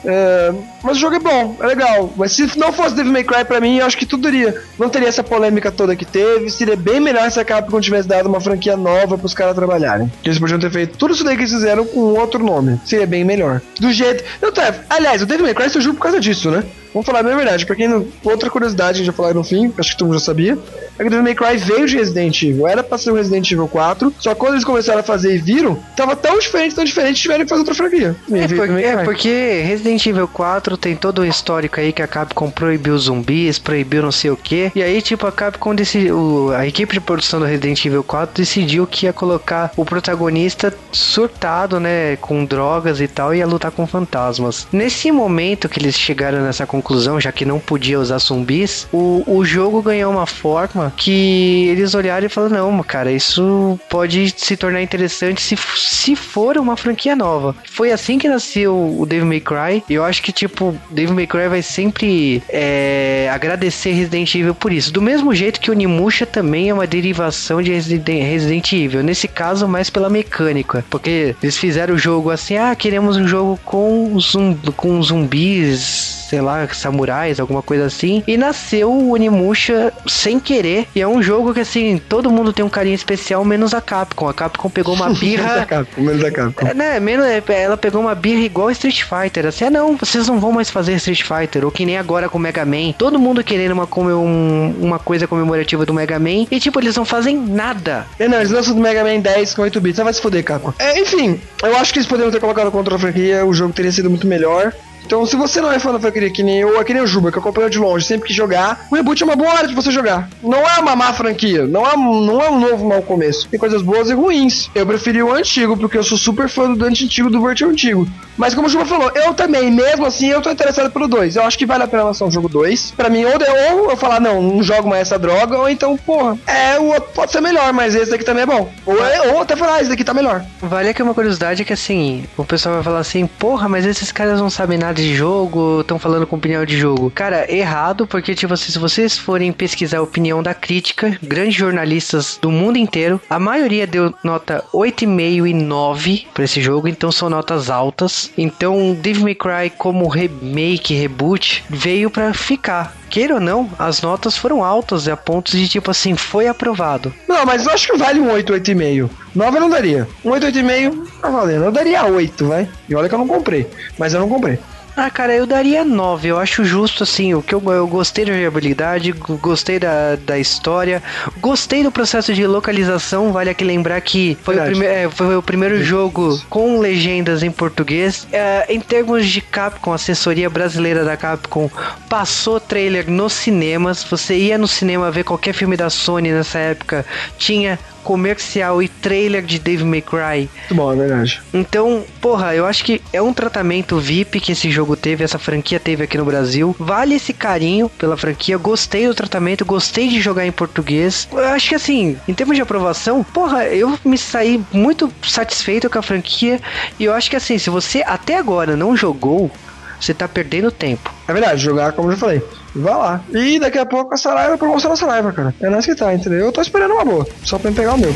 É, mas o jogo é bom, é legal. Mas se não fosse Devil May Cry pra mim, eu acho que tudo iria. Não teria essa polêmica toda que teve. Seria bem melhor se a Capcom tivesse dado uma franquia nova pros caras trabalharem. Eles podiam ter feito tudo isso daí que eles fizeram com outro nome. Seria bem melhor. Do jeito. Não, tá. Aliás, o Devil May Cry surgiu por causa disso, né? Vamos falar bem a verdade. Pra quem não. Outra curiosidade, já falou no fim, acho que todo mundo já sabia. Que Devil May Cry veio de Resident Evil. Era pra ser o Resident Evil 4. Só que quando eles começaram a fazer e viram, tava tão diferente, tão diferente, tiveram que fazer outra franquia. É, porque, é porque Resident Evil 4 tem todo o histórico aí que a Capcom proibiu zumbis, proibiu não sei o que. E aí, tipo, a Capcom decidiu. A equipe de produção do Resident Evil 4 decidiu que ia colocar o protagonista surtado, né? Com drogas e tal, e ia lutar com fantasmas. Nesse momento que eles chegaram nessa conclusão, já que não podia usar zumbis, o, o jogo ganhou uma forma que eles olharam e falaram: não, cara, isso pode se tornar interessante se, se for uma franquia nova. Foi assim que nasceu o Devil May Cry. E eu acho que, tipo, Devil May Cry vai sempre é, agradecer Resident Evil por isso. Do mesmo jeito que o Nimusha também é uma derivação de Resident Evil. Nesse caso, mais pela mecânica. Porque eles fizeram o jogo assim: ah, queremos um jogo com, zum, com zumbis sei lá, samurais, alguma coisa assim. E nasceu o Onimusha sem querer. E é um jogo que, assim, todo mundo tem um carinho especial, menos a Capcom. A Capcom pegou uma [LAUGHS] birra. menos a Capcom, menos a Capcom. É, né, menos, é, ela pegou uma birra igual Street Fighter. Assim, ah, não, vocês não vão mais fazer Street Fighter. Ou que nem agora com o Mega Man. Todo mundo querendo uma, um, uma coisa comemorativa do Mega Man. E, tipo, eles não fazem nada. É, não, eles lançam do Mega Man 10 com 8 bits. Você vai se foder, Capcom. É, enfim, eu acho que eles poderiam ter colocado contra a franquia. O jogo teria sido muito melhor. Então, se você não é fã da franquia que nem eu, é que nem o Juba, que acompanha de longe, sempre que jogar, o reboot é uma boa hora de você jogar. Não é uma má franquia, não é, não é um novo mau começo. Tem coisas boas e ruins. Eu preferi o antigo, porque eu sou super fã do Dante antigo, do Vert antigo. Mas como o Juba falou, eu também, mesmo assim, eu tô interessado pelo 2. Eu acho que vale a pena lançar um jogo 2. Pra mim, ou, ou eu falar, não, não jogo mais essa droga, ou então, porra, é, o outro pode ser melhor, mas esse daqui também é bom. Ou, é, ou até falar, ah, esse daqui tá melhor. Vale aqui uma curiosidade que assim, o pessoal vai falar assim, porra, mas esses caras não sabem nada de jogo, estão falando com opinião de jogo. Cara, errado, porque tipo assim, se vocês forem pesquisar a opinião da crítica, grandes jornalistas do mundo inteiro, a maioria deu nota 8,5 e 9 para esse jogo, então são notas altas. Então, Devil May Cry como remake, reboot, veio para ficar queira ou não, as notas foram altas a ponto de tipo assim, foi aprovado. Não, mas eu acho que vale um 8, 8,5. 9 eu não daria. Um 8, 8,5 tá valendo. Eu daria 8, vai. E olha que eu não comprei. Mas eu não comprei. Ah, cara, eu daria 9. Eu acho justo, assim, o que eu, eu gostei da jogabilidade, gostei da, da história, gostei do processo de localização. Vale aqui lembrar que foi, o, prime é, foi o primeiro jogo com legendas em português. É, em termos de Capcom, assessoria brasileira da Capcom passou trailer nos cinemas. Você ia no cinema ver qualquer filme da Sony nessa época, tinha comercial e trailer de Dave May Cry. Muito bom, é verdade. Então, porra, eu acho que é um tratamento VIP que esse jogo teve, essa franquia teve aqui no Brasil. Vale esse carinho pela franquia. Gostei do tratamento, gostei de jogar em português. Eu acho que assim, em termos de aprovação, porra, eu me saí muito satisfeito com a franquia. E eu acho que assim, se você até agora não jogou, você tá perdendo tempo. É verdade, jogar, como eu já falei. Vai lá. E daqui a pouco a Saraiva promoção da Saraiva, cara. É nós que tá, entendeu? Eu tô esperando uma boa. Só pra me pegar o meu.